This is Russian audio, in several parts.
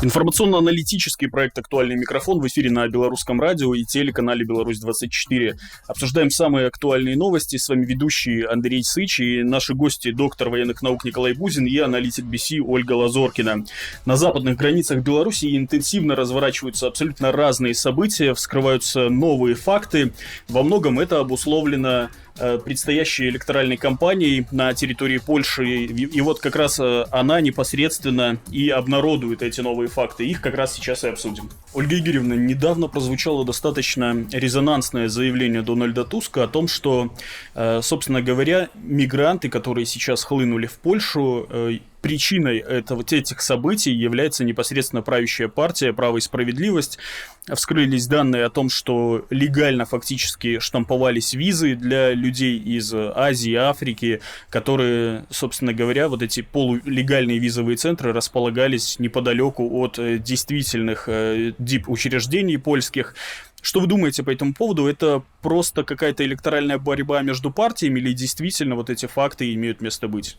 Информационно-аналитический проект «Актуальный микрофон» в эфире на Белорусском радио и телеканале «Беларусь-24». Обсуждаем самые актуальные новости. С вами ведущий Андрей Сыч и наши гости доктор военных наук Николай Бузин и аналитик BC Ольга Лазоркина. На западных границах Беларуси интенсивно разворачиваются абсолютно разные события, вскрываются новые факты. Во многом это обусловлено предстоящей электоральной кампании на территории Польши. И вот как раз э, она непосредственно и обнародует эти новые факты. Их как раз сейчас и обсудим. Ольга Игоревна, недавно прозвучало достаточно резонансное заявление Дональда Туска о том, что, э, собственно говоря, мигранты, которые сейчас хлынули в Польшу, причиной этого, этих событий является непосредственно правящая партия «Право и справедливость». Вскрылись данные о том, что легально фактически штамповались визы для людей из Азии, Африки, которые, собственно говоря, вот эти полулегальные визовые центры располагались неподалеку от э, действительных э, дип-учреждений польских. Что вы думаете по этому поводу? Это просто какая-то электоральная борьба между партиями или действительно вот эти факты имеют место быть?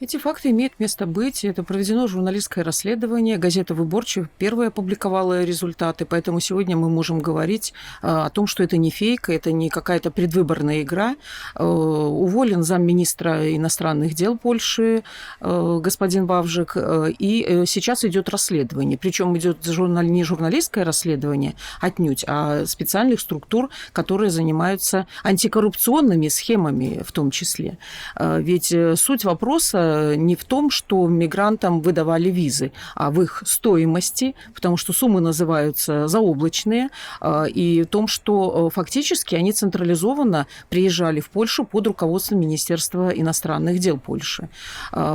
Эти факты имеют место быть. Это проведено журналистское расследование. Газета «Выборчик» первая опубликовала результаты, поэтому сегодня мы можем говорить а, о том, что это не фейк, это не какая-то предвыборная игра. А, уволен замминистра иностранных дел Польши а, господин Вавжик, и э, сейчас идет расследование. Причем идет не журналистское расследование отнюдь, а специальных структур, которые занимаются антикоррупционными схемами в том числе. Ведь э, суть вопроса не в том, что мигрантам выдавали визы, а в их стоимости, потому что суммы называются заоблачные, а, и в том, что э, фактически они централизованно приезжали в Польшу под руководством Министерства иностранных дел Польши.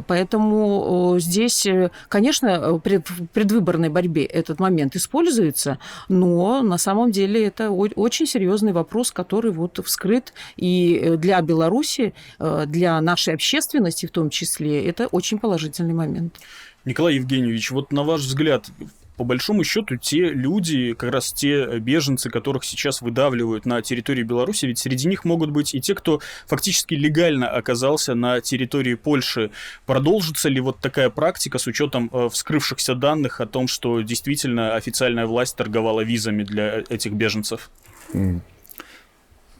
Поэтому здесь, э, конечно, в предвыборной борьбе этот момент используется, но на самом деле это очень серьезный вопрос, который вот вскрыт и э, для Беларуси, для нашей общественности в том числе, числе. Это очень положительный момент. Николай Евгеньевич, вот на ваш взгляд, по большому счету, те люди, как раз те беженцы, которых сейчас выдавливают на территории Беларуси, ведь среди них могут быть и те, кто фактически легально оказался на территории Польши. Продолжится ли вот такая практика с учетом э, вскрывшихся данных о том, что действительно официальная власть торговала визами для этих беженцев?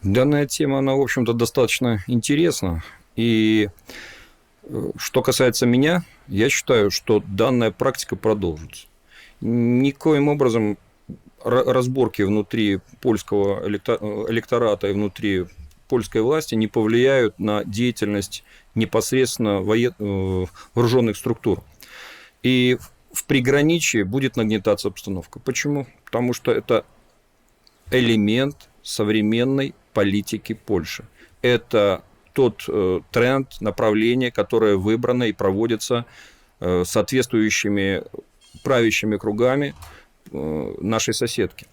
Данная тема, она, в общем-то, достаточно интересна. И что касается меня, я считаю, что данная практика продолжится. Никоим образом разборки внутри польского электората и внутри польской власти не повлияют на деятельность непосредственно воен... Э, вооруженных структур. И в приграничье будет нагнетаться обстановка. Почему? Потому что это элемент современной политики Польши. Это тот э, тренд, направление, которое выбрано и проводится э, соответствующими правящими кругами э, нашей соседки.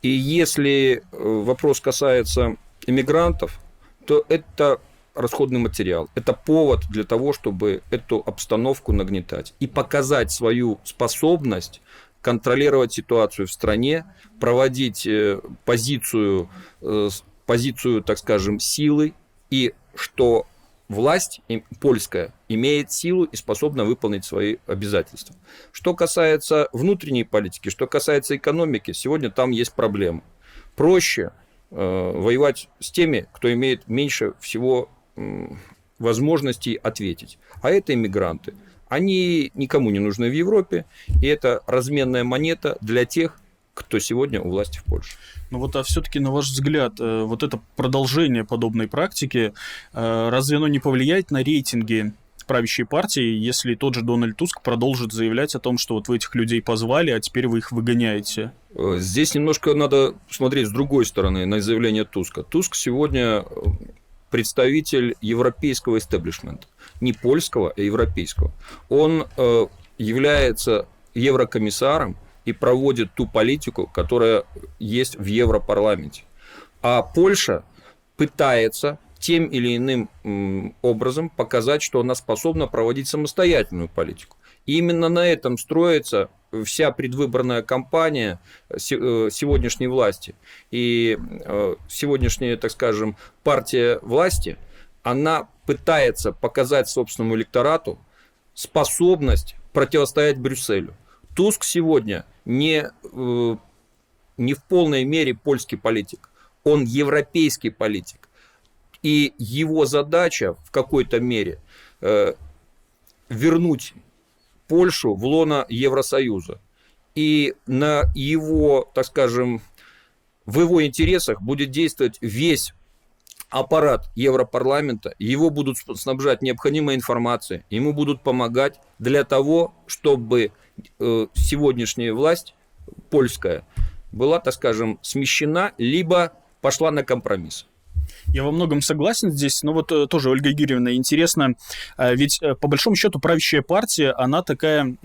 И если вопрос касается иммигрантов, то это расходный материал. Это повод для того, чтобы эту обстановку нагнетать и показать свою способность контролировать ситуацию в стране, проводить позицию, позицию, так скажем, силы и что власть польская имеет силу и способна выполнить свои обязательства. Что касается внутренней политики, что касается экономики, сегодня там есть проблемы. Проще э, воевать с теми, кто имеет меньше всего э, возможностей ответить. А это иммигранты. Они никому не нужны в Европе, и это разменная монета для тех, кто сегодня у власти в Польше. Ну вот, а все-таки, на ваш взгляд, э, вот это продолжение подобной практики, э, разве оно не повлияет на рейтинги правящей партии, если тот же Дональд Туск продолжит заявлять о том, что вот вы этих людей позвали, а теперь вы их выгоняете? Э, здесь немножко надо смотреть с другой стороны на заявление Туска. Туск сегодня представитель европейского истеблишмента, не польского, а европейского. Он является еврокомиссаром, и проводит ту политику, которая есть в Европарламенте. А Польша пытается тем или иным образом показать, что она способна проводить самостоятельную политику. И именно на этом строится вся предвыборная кампания э, сегодняшней власти. И э, сегодняшняя, так скажем, партия власти, она пытается показать собственному электорату способность противостоять Брюсселю Туск сегодня не, э, не в полной мере польский политик, он европейский политик. И его задача в какой-то мере э, вернуть Польшу в лоно Евросоюза. И на его, так скажем, в его интересах будет действовать весь аппарат Европарламента, его будут снабжать необходимой информацией, ему будут помогать для того, чтобы сегодняшняя власть польская была, так скажем, смещена, либо пошла на компромисс. Я во многом согласен здесь, но вот э, тоже, Ольга Юрьевна, интересно, э, ведь э, по большому счету правящая партия, она такая,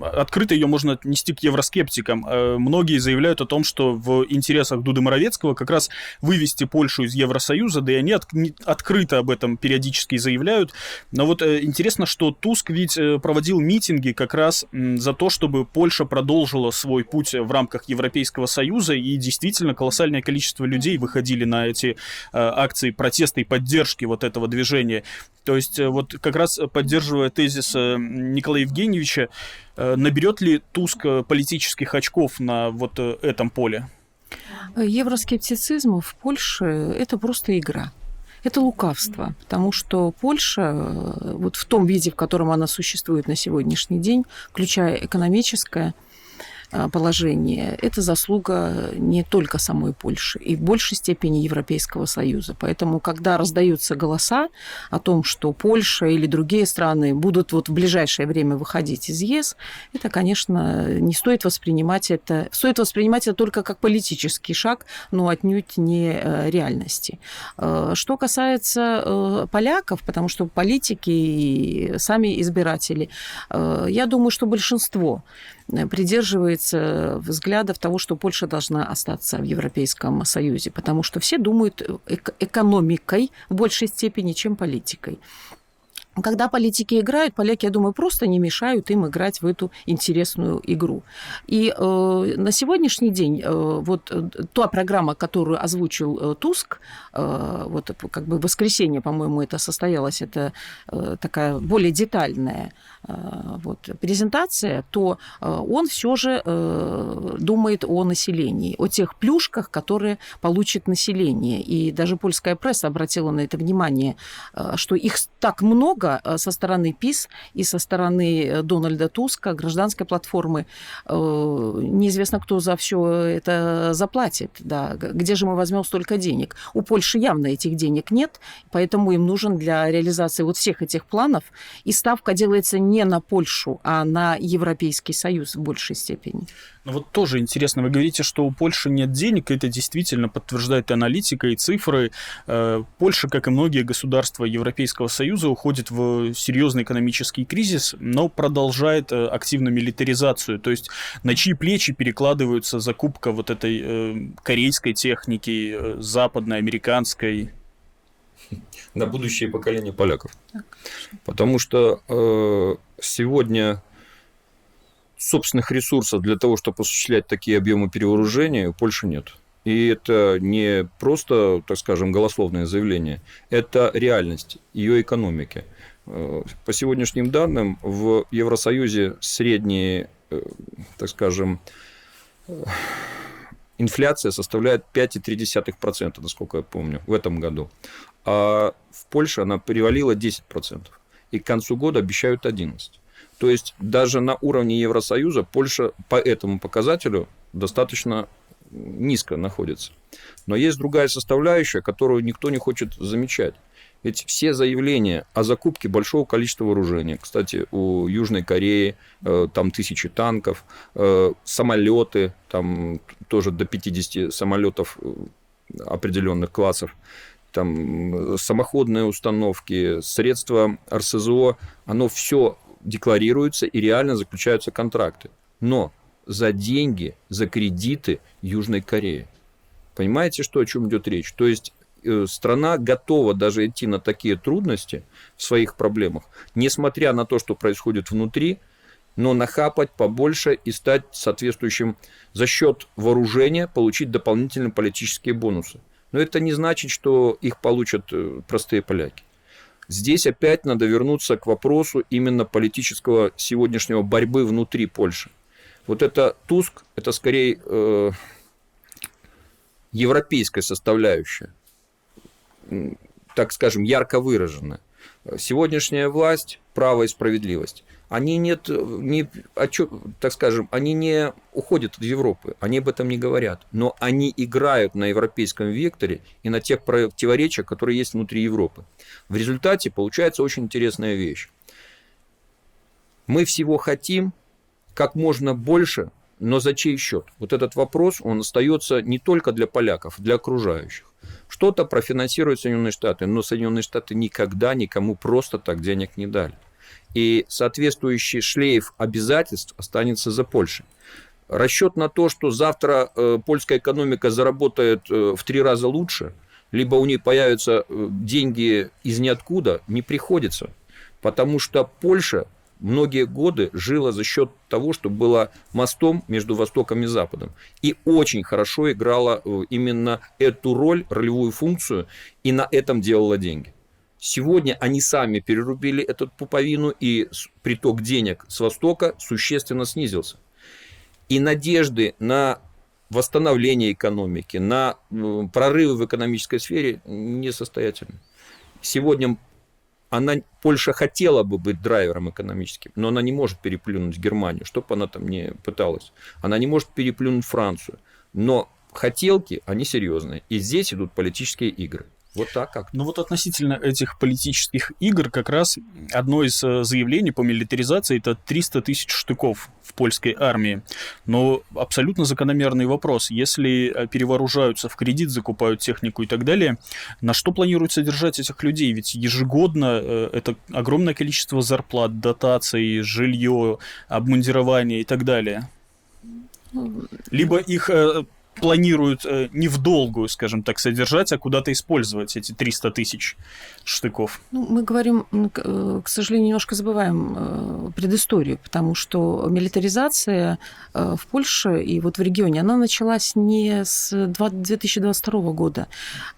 открыто ее можно отнести к евроскептикам. Многие заявляют о том, что в интересах Дуды Моровецкого как раз вывести Польшу из Евросоюза, да и они от, открыто об этом периодически заявляют. Но вот интересно, что Туск ведь проводил митинги как раз за то, чтобы Польша продолжила свой путь в рамках Европейского Союза, и действительно колоссальное количество людей выходили на эти акции протеста и поддержки вот этого движения. То есть э, вот как раз поддерживая тезис э, Николая Евгеньевича, э, наберет ли Туск политических очков на вот этом поле? Евроскептицизм в Польше – это просто игра. Это лукавство, потому что Польша вот в том виде, в котором она существует на сегодняшний день, включая экономическое, положение, это заслуга не только самой Польши, и в большей степени Европейского Союза. Поэтому, когда раздаются голоса о том, что Польша или другие страны будут вот в ближайшее время выходить из ЕС, это, конечно, не стоит воспринимать это, стоит воспринимать это только как политический шаг, но отнюдь не э, реальности. Э, что касается э, поляков, потому что политики и сами избиратели, я думаю, что большинство придерживается взглядов того, что Польша должна остаться в Европейском Союзе, потому что все думают экономикой в большей степени, чем политикой. Когда политики играют, поляки, я думаю, просто не мешают им играть в эту интересную игру. И э, на сегодняшний день э, вот э, та программа, которую озвучил э, Туск, э, вот как бы в воскресенье, по-моему, это состоялась, это э, такая более детальная э, вот, презентация, то э, он все же э, думает о населении, о тех плюшках, которые получит население. И даже польская пресса обратила на это внимание, э, что их так много, Э, со стороны ПИС и со стороны э, Дональда Туска, гражданской платформы. Э, неизвестно, кто за все это заплатит. Да. Где же мы возьмем столько денег? У Польши явно этих денег нет, поэтому им нужен для реализации вот всех этих планов. И ставка делается не на Польшу, а на Европейский Союз в большей степени. Ну вот тоже интересно, вы говорите, что у Польши нет денег, это действительно подтверждает и аналитика, и цифры. Э, Польша, как и многие государства Европейского Союза, уходит в серьезный экономический кризис, но продолжает э, активную милитаризацию. То есть на чьи плечи перекладываются закупка вот этой э, корейской техники, западной, американской? На будущее поколение поляков. Потому что э, сегодня собственных ресурсов для того, чтобы осуществлять такие объемы перевооружения, у Польши нет. И это не просто, так скажем, голословное заявление, это реальность ее экономики. Э, по сегодняшним данным, в Евросоюзе средние, э, так скажем, э, инфляция составляет 5,3%, насколько я помню, в этом году. А в Польше она перевалила 10%. И к концу года обещают 11%. То есть даже на уровне Евросоюза Польша по этому показателю достаточно низко находится. Но есть другая составляющая, которую никто не хочет замечать. Ведь все заявления о закупке большого количества вооружения, кстати, у Южной Кореи э, там тысячи танков, э, самолеты, там тоже до 50 самолетов э, определенных классов, там самоходные установки, средства РСЗО, оно все декларируются и реально заключаются контракты. Но за деньги, за кредиты Южной Кореи. Понимаете, что, о чем идет речь? То есть э, страна готова даже идти на такие трудности в своих проблемах, несмотря на то, что происходит внутри, но нахапать побольше и стать соответствующим за счет вооружения, получить дополнительные политические бонусы. Но это не значит, что их получат э, простые поляки. Здесь опять надо вернуться к вопросу именно политического сегодняшнего борьбы внутри Польши. Вот это Туск, это скорее э, европейская составляющая, так скажем, ярко выраженная. Сегодняшняя власть, право и справедливость, они нет, не, так скажем, они не уходят от Европы, они об этом не говорят, но они играют на европейском векторе и на тех противоречиях, которые есть внутри Европы. В результате получается очень интересная вещь. Мы всего хотим как можно больше но за чей счет? Вот этот вопрос, он остается не только для поляков, для окружающих. Что-то профинансируют Соединенные Штаты, но Соединенные Штаты никогда никому просто так денег не дали. И соответствующий шлейф обязательств останется за Польшей. Расчет на то, что завтра э, польская экономика заработает э, в три раза лучше, либо у нее появятся э, деньги из ниоткуда, не приходится. Потому что Польша многие годы жила за счет того, что была мостом между Востоком и Западом. И очень хорошо играла именно эту роль, ролевую функцию, и на этом делала деньги. Сегодня они сами перерубили эту пуповину, и приток денег с Востока существенно снизился. И надежды на восстановление экономики, на прорывы в экономической сфере несостоятельны. Сегодня она, Польша хотела бы быть драйвером экономическим, но она не может переплюнуть Германию, что бы она там не пыталась. Она не может переплюнуть Францию. Но хотелки, они серьезные. И здесь идут политические игры. Вот так как. Ну вот относительно этих политических игр как раз одно из э, заявлений по милитаризации это 300 тысяч штыков в польской армии. Но абсолютно закономерный вопрос. Если э, перевооружаются в кредит, закупают технику и так далее, на что планируют содержать этих людей? Ведь ежегодно э, это огромное количество зарплат, дотаций, жилье, обмундирование и так далее. Ну, Либо их планируют э, не в долгую, скажем так, содержать, а куда-то использовать эти 300 тысяч штыков. Ну, мы говорим, э, к сожалению, немножко забываем э, предысторию, потому что милитаризация э, в Польше и вот в регионе, она началась не с 2022 года.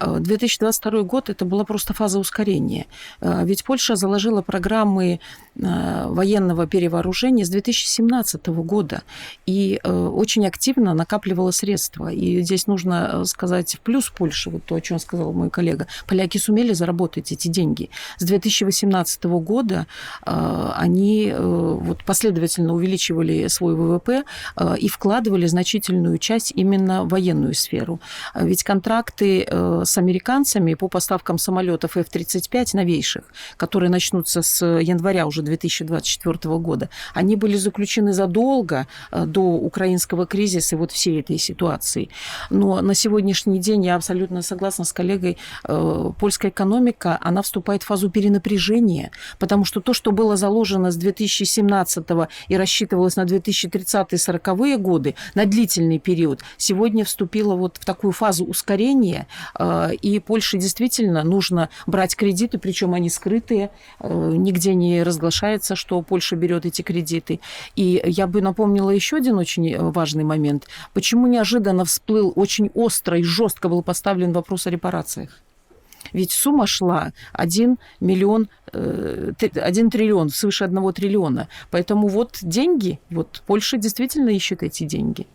2022 год это была просто фаза ускорения. Ведь Польша заложила программы военного перевооружения с 2017 года и очень активно накапливала средства. И здесь нужно сказать в плюс Польши, вот то, о чем сказал мой коллега. Поляки сумели заработать эти деньги. С 2018 года э, они э, вот последовательно увеличивали свой ВВП э, и вкладывали значительную часть именно в военную сферу. Ведь контракты с американцами по поставкам самолетов F-35 новейших, которые начнутся с января уже 2024 года, они были заключены задолго до украинского кризиса и вот всей этой ситуации. Но на сегодняшний день я абсолютно согласна с коллегой, польская экономика, она вступает в фазу перенапряжения, потому что то, что было заложено с 2017 и рассчитывалось на 2030-40-е годы, на длительный период, сегодня вступило вот в такую фазу ускорения, э, и Польше действительно нужно брать кредиты, причем они скрытые, э, нигде не разглашается, что Польша берет эти кредиты. И я бы напомнила еще один очень важный момент. Почему неожиданно всплыл очень остро и жестко был поставлен вопрос о репарациях? Ведь сумма шла 1 миллион, 1 э, триллион, свыше 1 триллиона. Поэтому вот деньги, вот Польша действительно ищет эти деньги.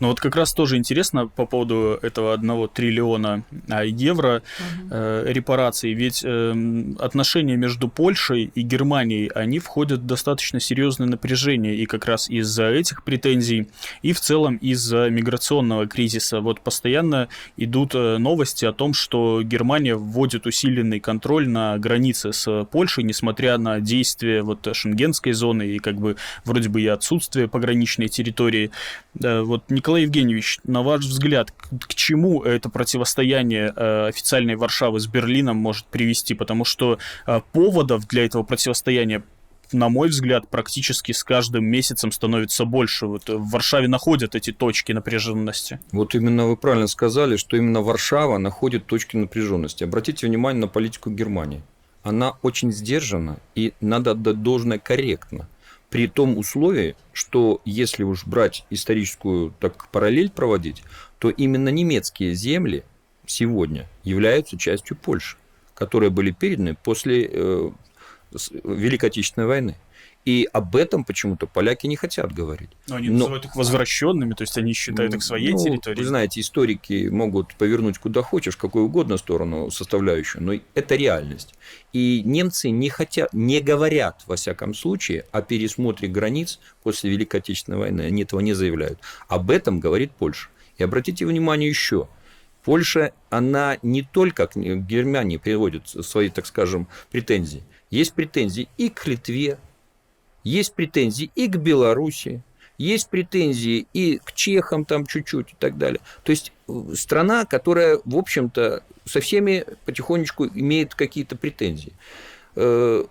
Ну вот как раз тоже интересно по поводу этого одного триллиона а, евро угу. э, репараций. Ведь э, отношения между Польшей и Германией, они входят в достаточно серьезное напряжение. И как раз из-за этих претензий, и в целом из-за миграционного кризиса. Вот постоянно идут э, новости о том, что Германия вводит усиленный контроль на границе с Польшей, несмотря на действия вот шенгенской зоны и как бы вроде бы и отсутствие пограничной территории. Вот вот, Николай Евгеньевич, на ваш взгляд, к, к чему это противостояние э, официальной Варшавы с Берлином может привести? Потому что э, поводов для этого противостояния на мой взгляд, практически с каждым месяцем становится больше. Вот в Варшаве находят эти точки напряженности. Вот именно вы правильно сказали, что именно Варшава находит точки напряженности. Обратите внимание на политику Германии. Она очень сдержана и надо отдать должное корректно при том условии, что если уж брать историческую так параллель проводить, то именно немецкие земли сегодня являются частью Польши, которые были переданы после э, Великой Отечественной войны. И об этом почему-то поляки не хотят говорить. Но они Но... называют их возвращенными, то есть они считают их своей ну, территорией. Вы знаете, историки могут повернуть куда хочешь, какую угодно сторону составляющую, но это реальность. И немцы не хотят, не говорят, во всяком случае, о пересмотре границ после Великой Отечественной войны. Они этого не заявляют. Об этом говорит Польша. И обратите внимание еще, Польша, она не только к Германии приводит свои, так скажем, претензии. Есть претензии и к Литве, есть претензии и к Беларуси, есть претензии и к чехам там чуть-чуть и так далее. То есть э, страна, которая, в общем-то, со всеми потихонечку имеет какие-то претензии. Э,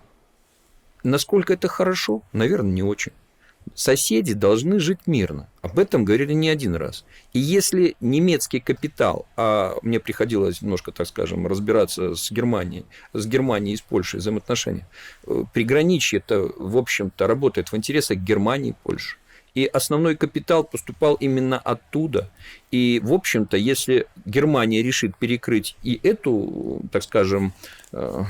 насколько это хорошо? Наверное, не очень соседи должны жить мирно. Об этом говорили не один раз. И если немецкий капитал, а мне приходилось немножко, так скажем, разбираться с Германией, с Германией и с Польшей взаимоотношения, э, приграничье это, в общем-то, работает в интересах Германии и Польши. И основной капитал поступал именно оттуда. И, в общем-то, если Германия решит перекрыть и эту, так скажем, э,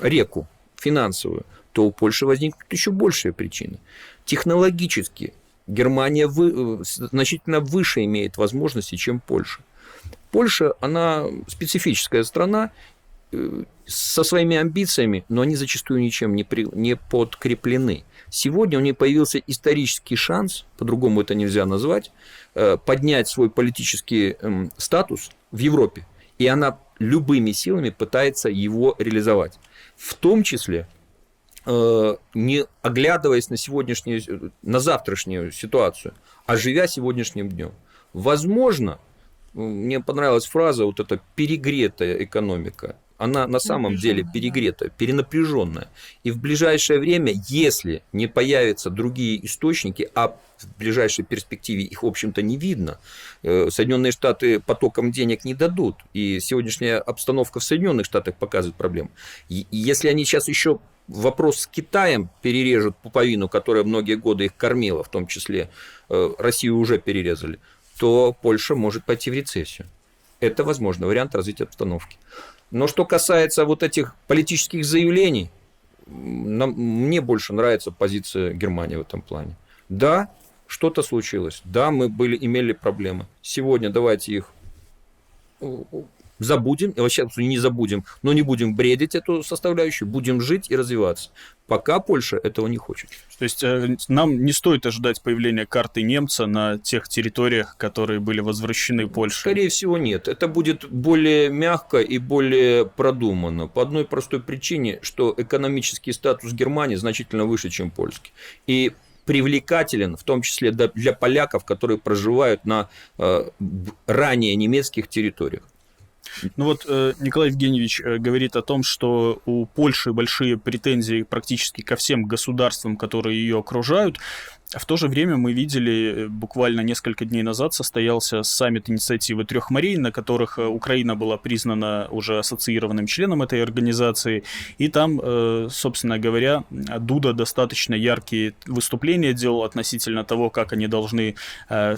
реку финансовую, то у Польши возникнут еще большие причины. Технологически Германия вы, значительно выше имеет возможности, чем Польша. Польша, она специфическая страна э, со своими амбициями, но они зачастую ничем не, при, не подкреплены. Сегодня у нее появился исторический шанс, по-другому это нельзя назвать, э, поднять свой политический эм, статус в Европе. И она любыми силами пытается его реализовать. В том числе Э, не оглядываясь на сегодняшнюю, на завтрашнюю ситуацию, а живя сегодняшним днем. Возможно, мне понравилась фраза вот эта перегретая экономика. Она на самом деле перегретая, перенапряженная. И в ближайшее время, если не появятся другие источники, а в ближайшей перспективе их, в общем-то, не видно, э, Соединенные Штаты потоком денег не дадут. И сегодняшняя обстановка в Соединенных Штатах показывает проблему. И если они сейчас еще вопрос с Китаем перережут пуповину, которая многие годы их кормила, в том числе э, Россию уже перерезали, то Польша может пойти в рецессию. Это, возможно, вариант развития обстановки. Но что касается вот этих политических заявлений, нам, мне больше нравится позиция Германии в этом плане. Да, что-то случилось. Да, мы были, имели проблемы. Сегодня давайте их забудем, и вообще не забудем, но не будем бредить эту составляющую, будем жить и развиваться. Пока Польша этого не хочет. То есть э, нам не стоит ожидать появления карты немца на тех территориях, которые были возвращены Польше? Скорее всего, нет. Это будет более мягко и более продуманно. По одной простой причине, что экономический статус Германии значительно выше, чем польский. И привлекателен, в том числе для поляков, которые проживают на э, ранее немецких территориях. Ну вот э, Николай Евгеньевич э, говорит о том, что у Польши большие претензии практически ко всем государствам, которые ее окружают. В то же время мы видели, э, буквально несколько дней назад состоялся саммит инициативы трех морей, на которых э, Украина была признана уже ассоциированным членом этой организации. И там, э, собственно говоря, Дуда достаточно яркие выступления делал относительно того, как они должны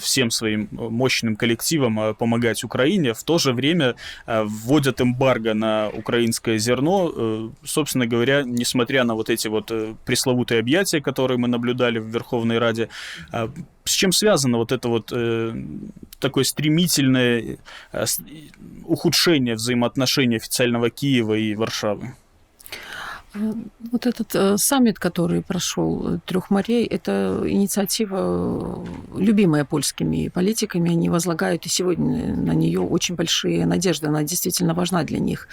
всем своим мощным коллективам помогать Украине. В то же время вводят эмбарго на украинское зерно. Собственно говоря, несмотря на вот эти вот пресловутые объятия, которые мы наблюдали в Верховной Верховной Раде. А с чем связано вот это вот э, такое стремительное э, ухудшение взаимоотношений официального Киева и Варшавы? Э, вот этот э, саммит, который прошел э, трех морей, это инициатива, любимая польскими политиками. Они возлагают и сегодня на нее очень большие надежды. Она действительно важна для них.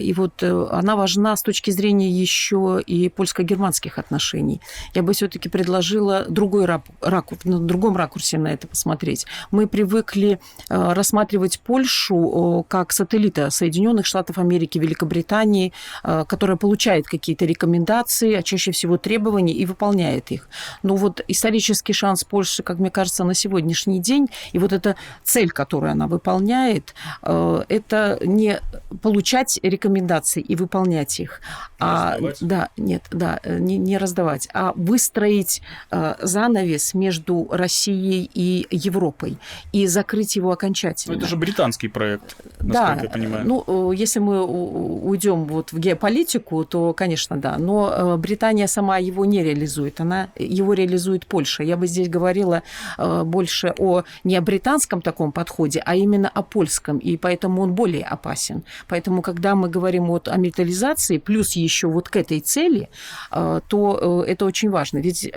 И вот она важна с точки зрения еще и польско-германских отношений. Я бы все-таки предложила другой ракурс, на другом ракурсе на это посмотреть. Мы привыкли рассматривать Польшу как сателлита Соединенных Штатов Америки, Великобритании, которая получает получает какие-то рекомендации, а чаще всего требования и выполняет их. Но вот исторический шанс Польши, как мне кажется, на сегодняшний день, и вот эта цель, которую она выполняет, э, это не получать рекомендации и выполнять их, а да, нет, да, э, не, не раздавать, а выстроить э, занавес между Россией и Европой и закрыть его окончательно. Но это же британский проект, насколько да, я понимаю. Ну, если мы уйдем вот в геополитику, то то, конечно, да. Но э, Британия сама его не реализует. Она его реализует Польша. Я бы здесь говорила э, больше о не о британском таком подходе, а именно о польском. И поэтому он более опасен. Поэтому, когда мы говорим вот о металлизации, плюс еще вот к этой цели, то это очень важно. Ведь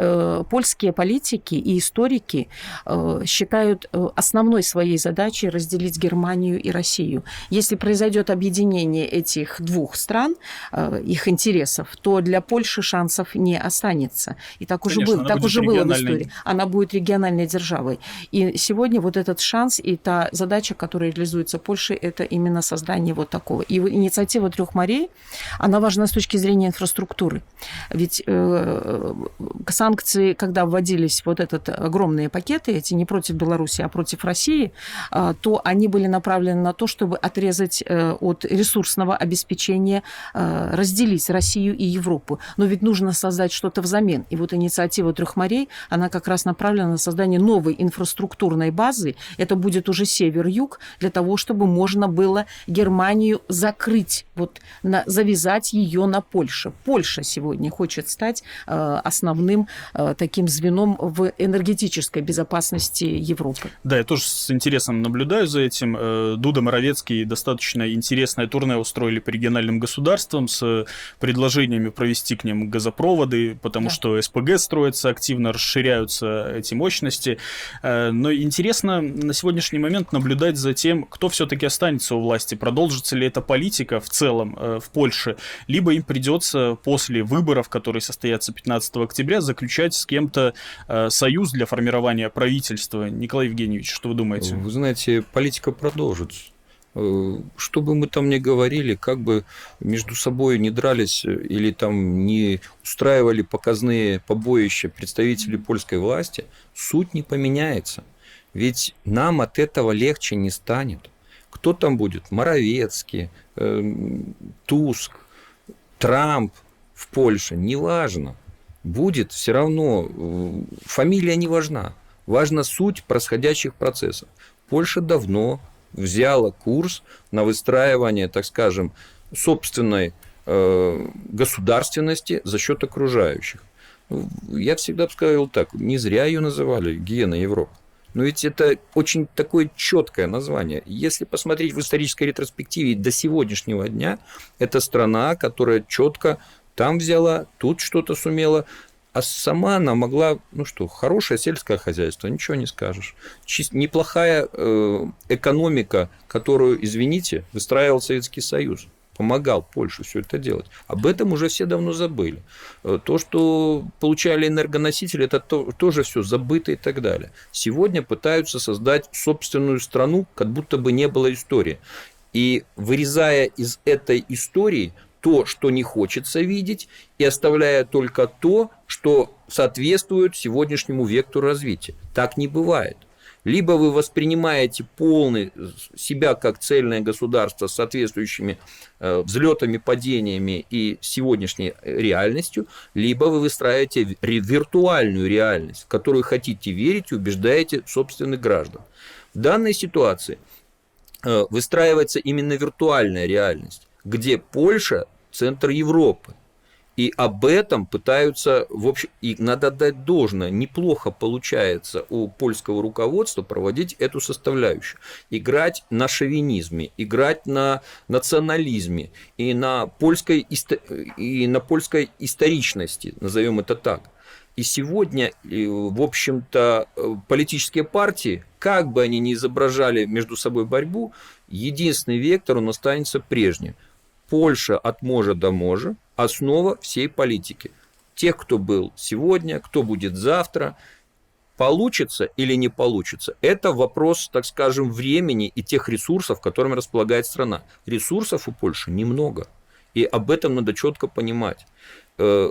польские политики и историки считают основной своей задачей разделить Германию и Россию. Если произойдет объединение этих двух стран, э, их интересов, то для Польши шансов не останется. И так уже, Конечно, было, так уже было в истории. Она будет региональной державой. И сегодня вот этот шанс и та задача, которая реализуется Польшей, это именно создание вот такого. И инициатива трех морей, она важна с точки зрения инфраструктуры. Ведь э, санкции, когда вводились вот этот огромные пакеты, эти не против Беларуси, а против России, э, то они были направлены на то, чтобы отрезать э, от ресурсного обеспечения, э, разделить Россию и Европу. Но ведь нужно создать что-то взамен. И вот инициатива трех морей, она как раз направлена на создание новой инфраструктурной базы. Это будет уже север-юг, для того, чтобы можно было Германию закрыть, вот, на, завязать ее на Польшу. Польша сегодня хочет стать э, основным таким звеном в энергетической безопасности Европы. Да, я тоже с интересом наблюдаю за этим. Дуда Моровецкий достаточно интересное турне устроили по региональным государствам с предложениями провести к ним газопроводы, потому да. что СПГ строится активно, расширяются эти мощности. Э, но интересно на сегодняшний момент наблюдать за тем, кто все-таки останется у власти, продолжится ли эта политика в целом э, в Польше, либо им придется после выборов, которые состоятся 15 октября, заключать с кем-то э, союз для формирования правительства. Николай Евгеньевич, что вы думаете? Вы знаете, политика продолжится. Э, что бы мы там ни говорили, как бы между собой не дрались э, или там не устраивали показные побоища представители польской власти, суть не поменяется. Ведь нам от этого легче не станет. Кто там будет? Моровецкий, э, Туск, Трамп в Польше, неважно. Будет все равно, фамилия не важна. Важна суть происходящих процессов. Польша давно взяла курс на выстраивание, так скажем, собственной э, государственности за счет окружающих. Я всегда сказал так, не зря ее называли гиена Европы. Но ведь это очень такое четкое название. Если посмотреть в исторической ретроспективе до сегодняшнего дня, это страна, которая четко там взяла, тут что-то сумела, а сама она могла, ну что, хорошее сельское хозяйство, ничего не скажешь. Чист, неплохая э, экономика, которую, извините, выстраивал Советский Союз помогал Польше все это делать. Об этом уже все давно забыли. Э, то, что получали энергоносители, это то, тоже все забыто и так далее. Сегодня пытаются создать собственную страну, как будто бы не было истории. И вырезая из этой истории то, что не хочется видеть, и оставляя только то, что соответствует сегодняшнему вектору развития. Так не бывает. Либо вы воспринимаете полный себя как цельное государство с соответствующими э, взлетами, падениями и сегодняшней реальностью, либо вы выстраиваете виртуальную реальность, в которую хотите верить и убеждаете собственных граждан. В данной ситуации э, выстраивается именно виртуальная реальность, где Польша центр Европы. И об этом пытаются, в общем, и надо дать должное, неплохо получается у польского руководства проводить эту составляющую. Играть на шовинизме, играть на национализме и на польской, и на польской историчности, назовем это так. И сегодня, в общем-то, политические партии, как бы они ни изображали между собой борьбу, единственный вектор, он останется прежним – Польша от можа до можа – основа всей политики. Тех, кто был сегодня, кто будет завтра, получится или не получится, это вопрос, так скажем, времени и тех ресурсов, которыми располагает страна. Ресурсов у Польши немного. И об этом надо четко понимать. Э,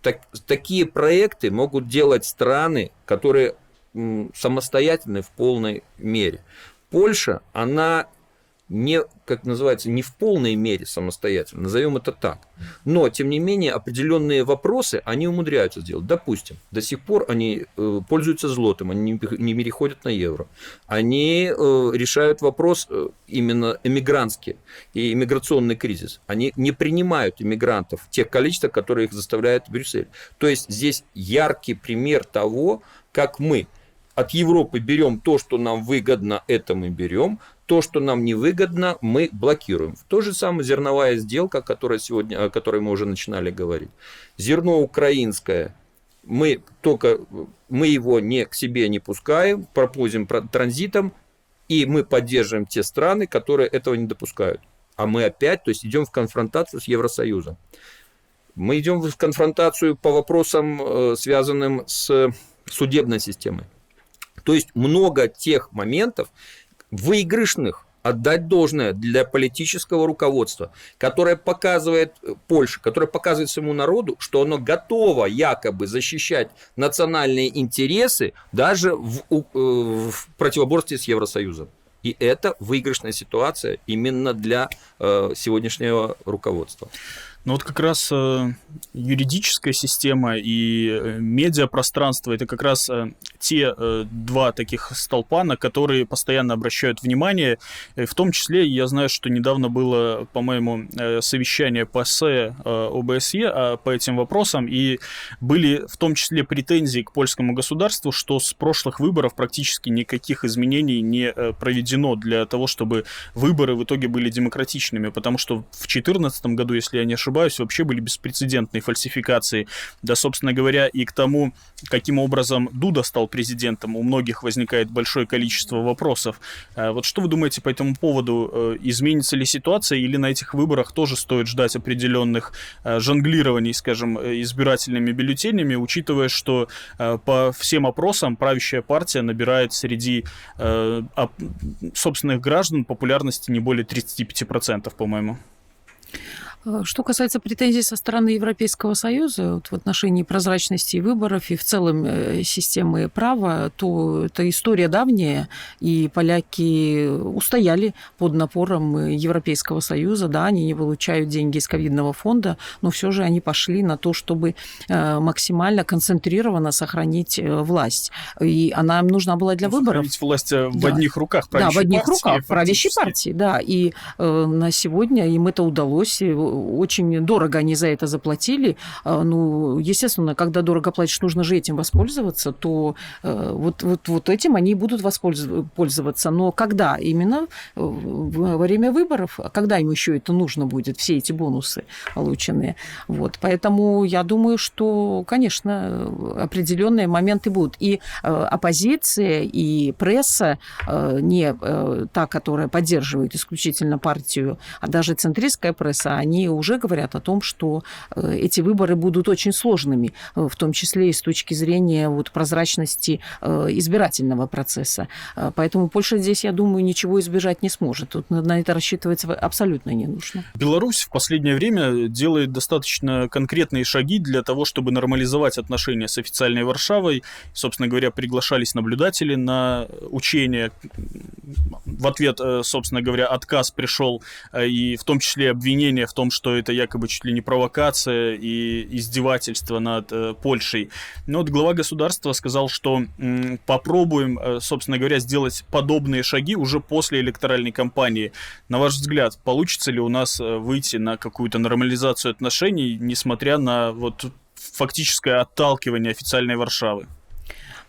так, такие проекты могут делать страны, которые самостоятельны в полной мере. Польша, она не, как называется, не в полной мере самостоятельно, назовем это так. Но, тем не менее, определенные вопросы они умудряются сделать. Допустим, до сих пор они э, пользуются злотом, они не переходят на евро. Они э, решают вопрос э, именно эмигрантский и иммиграционный кризис. Они не принимают иммигрантов, тех количества, которые их заставляет Брюссель. То есть здесь яркий пример того, как мы от Европы берем то, что нам выгодно, это мы берем, то, что нам невыгодно, мы блокируем. То же самое зерновая сделка, которая сегодня, о которой мы уже начинали говорить. Зерно украинское, мы только мы его не к себе не пускаем, пропозим транзитом, и мы поддерживаем те страны, которые этого не допускают. А мы опять, то есть идем в конфронтацию с Евросоюзом. Мы идем в конфронтацию по вопросам, э, связанным с судебной системой. То есть много тех моментов, выигрышных отдать должное для политического руководства, которое показывает э, Польша, которое показывает своему народу, что оно готово якобы защищать национальные интересы даже в, э, в противоборстве с Евросоюзом. И это выигрышная ситуация именно для э, сегодняшнего руководства. Ну вот как раз э, юридическая система и э, медиапространство это как раз э, те э, два таких столпа, на которые постоянно обращают внимание. И в том числе я знаю, что недавно было, по-моему, э, совещание по СЭ э, ОБСЕ э, по этим вопросам, и были в том числе претензии к польскому государству, что с прошлых выборов практически никаких изменений не э, проведено для того, чтобы выборы в итоге были демократичными, потому что в 2014 году, если я не ошибаюсь, ошибаюсь, вообще были беспрецедентные фальсификации. Да, собственно говоря, и к тому, каким образом Дуда стал президентом, у многих возникает большое количество вопросов. А вот что вы думаете по этому поводу? Э, изменится ли ситуация или на этих выборах тоже стоит ждать определенных э, жонглирований, скажем, э, избирательными бюллетенями, учитывая, что по всем опросам правящая партия набирает среди собственных граждан популярности не более 35%, по-моему? Э, что касается претензий со стороны Европейского Союза вот в отношении прозрачности выборов и в целом э, системы права, то это история давняя, и поляки устояли под напором Европейского Союза. Да, они не получают деньги из ковидного фонда, но все же они пошли на то, чтобы э, максимально концентрированно сохранить власть. И она им нужна была для ну, выборов. власть в да. одних руках Да, в одних партии, руках правящей партии, да. И э, на сегодня им это удалось очень дорого они за это заплатили. А, ну, естественно, когда дорого платишь, нужно же этим воспользоваться, то э, вот, вот, вот этим они будут воспользоваться. Но когда именно? Во время выборов? А когда им еще это нужно будет, все эти бонусы полученные? Вот. Поэтому я думаю, что, конечно, определенные моменты будут. И э, оппозиция, и пресса, э, не та, которая поддерживает исключительно партию, а даже центристская пресса, они они уже говорят о том, что э, эти выборы будут очень сложными, э, в том числе и с точки зрения вот, прозрачности э, избирательного процесса. Поэтому Польша здесь, я думаю, ничего избежать не сможет. Тут на это рассчитывать абсолютно не нужно. Беларусь в последнее время делает достаточно конкретные шаги для того, чтобы нормализовать отношения с официальной Варшавой. Собственно говоря, приглашались наблюдатели на учения. В ответ, собственно говоря, отказ пришел и в том числе обвинение в том, что это якобы чуть ли не провокация и издевательство над э, Польшей. Но вот глава государства сказал, что м, попробуем, э, собственно говоря, сделать подобные шаги уже после электоральной кампании. На ваш взгляд, получится ли у нас э, выйти на какую-то нормализацию отношений, несмотря на вот фактическое отталкивание официальной Варшавы?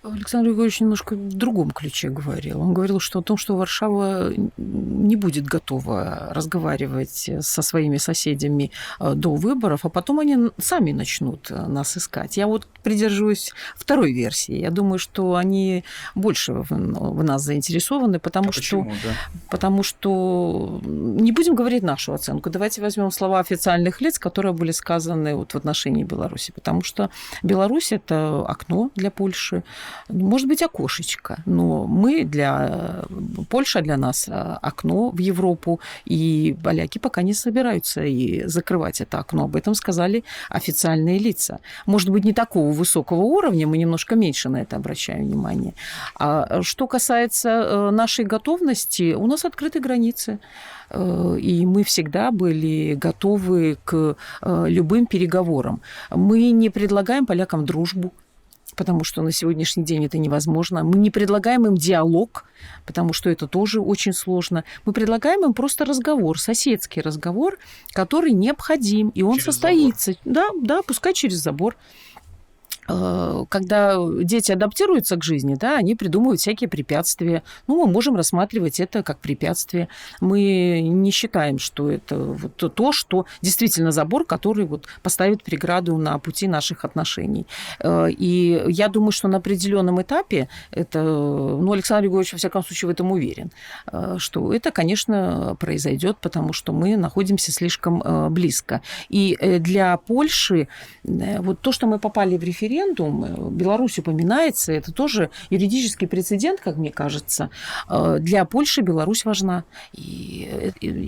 Александр Григорьевич немножко в другом ключе говорил. Он говорил, что о том, что Варшава не будет готова разговаривать со своими соседями э, до выборов, а потом они сами начнут э, нас искать. Я вот придерживаюсь второй версии. Я думаю, что они больше в нас заинтересованы, потому а что, почему, да? потому что не будем говорить нашу оценку. Давайте возьмем слова официальных лиц, которые были сказаны вот в отношении Беларуси, потому что Беларусь это окно для Польши. Может быть, окошечко. Но мы для... Польша для нас окно в Европу, и поляки пока не собираются и закрывать это окно. Об этом сказали официальные лица. Может быть, не такого высокого уровня, мы немножко меньше на это обращаем внимание. А что касается э, нашей готовности, у нас открыты границы. Э, и мы всегда были готовы к э, любым переговорам. Мы не предлагаем полякам дружбу, потому что на сегодняшний день это невозможно. Мы не предлагаем им диалог, потому что это тоже очень сложно. Мы предлагаем им просто разговор, соседский разговор, который необходим, и он через состоится. Забор. Да, да, пускай через забор. Э, когда дети адаптируются к жизни, да, они придумывают всякие препятствия. Ну, мы можем рассматривать это как препятствие. Мы не считаем, что это вот то, что действительно забор, который вот поставит преграду на пути наших отношений. Э, и я думаю, что на определенном этапе это, ну, Александр Григорьевич, во всяком случае, в этом уверен, э, что это, конечно, произойдет, потому что мы находимся слишком близко. И для Польши вот то, что мы попали в референдум, референдум, э, Беларусь упоминается, это тоже юридический прецедент, как мне кажется. Э, для Польши Беларусь важна. И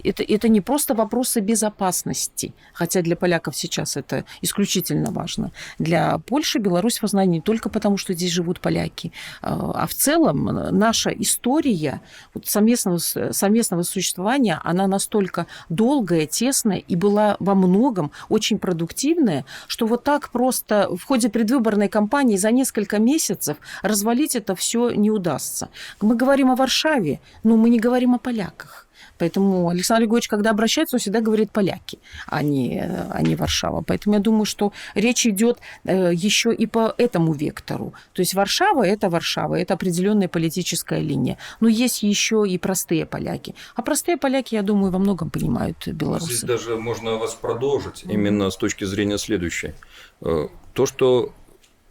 это, это не просто вопросы безопасности, хотя для поляков сейчас это исключительно важно. Для Польши Беларусь важна не только потому, что здесь живут поляки, э, а в целом наша история вот совместного, совместного существования, она настолько долгая, тесная и была во многом очень продуктивная, что вот так просто в ходе предвыборных предвыборной кампании за несколько месяцев развалить это все не удастся. Мы говорим о Варшаве, но мы не говорим о поляках. Поэтому Александр Григорьевич, когда обращается, он всегда говорит поляки, а не, а не Варшава. Поэтому я думаю, что речь идет э, еще и по этому вектору. То есть Варшава – это Варшава, это определенная политическая линия. Но есть еще и простые поляки. А простые поляки, я думаю, во многом понимают белорусы. Здесь даже можно вас продолжить именно с точки зрения следующей. Э, то, что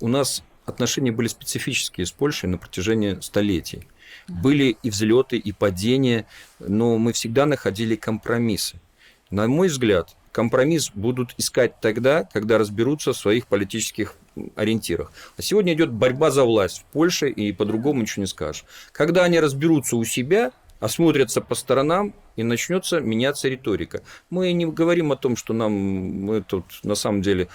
у нас отношения были специфические с Польшей на протяжении столетий. Были и взлеты, и падения, но мы всегда находили компромиссы. На мой взгляд, компромисс будут искать тогда, когда разберутся в своих политических ориентирах. А сегодня идет борьба за власть в Польше, и по-другому ничего не скажешь. Когда они разберутся у себя, осмотрятся по сторонам, и начнется меняться риторика. Мы не говорим о том, что нам мы тут на самом деле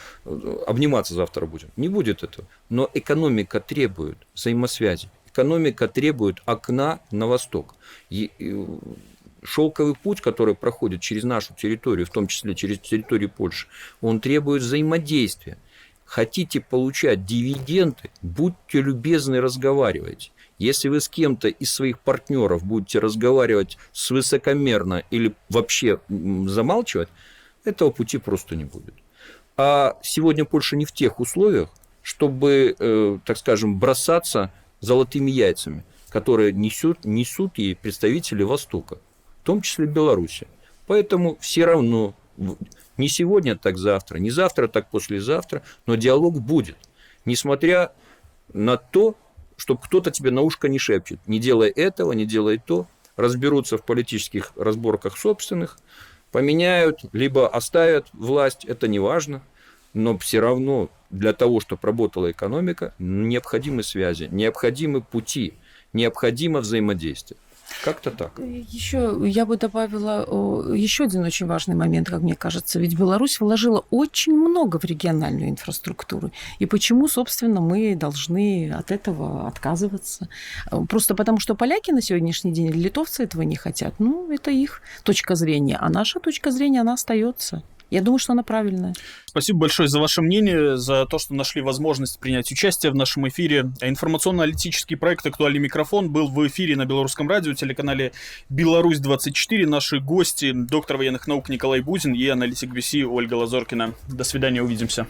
обниматься завтра будем. Не будет этого. Но экономика требует взаимосвязи. Экономика требует окна на восток. И, шелковый путь, который проходит через нашу территорию, в том числе через территорию Польши, он требует взаимодействия. Хотите получать дивиденды, будьте любезны, разговаривайте. Если вы с кем-то из своих партнеров будете разговаривать с высокомерно или вообще замалчивать, этого пути просто не будет. А сегодня Польша не в тех условиях, чтобы, э, так скажем, бросаться золотыми яйцами, которые несут, несут и представители Востока, в том числе Беларуси. Поэтому все равно не сегодня, так завтра, не завтра, так послезавтра, но диалог будет. Несмотря на то, чтобы кто-то тебе на ушко не шепчет. Не делай этого, не делай то. Разберутся в политических разборках собственных, поменяют, либо оставят власть, это не важно. Но все равно для того, чтобы работала экономика, необходимы связи, необходимы пути, необходимо взаимодействие. Как-то так. Еще я бы добавила еще один очень важный момент, как мне кажется. Ведь Беларусь вложила очень много в региональную инфраструктуру. И почему, собственно, мы должны от этого отказываться? Просто потому, что поляки на сегодняшний день или литовцы этого не хотят. Ну, это их точка зрения. А наша точка зрения, она остается. Я думаю, что она правильная. Спасибо большое за ваше мнение, за то, что нашли возможность принять участие в нашем эфире. Информационно-аналитический проект «Актуальный микрофон» был в эфире на Белорусском радио, телеканале «Беларусь-24». Наши гости – доктор военных наук Николай Бузин и аналитик БСИ Ольга Лазоркина. До свидания, увидимся.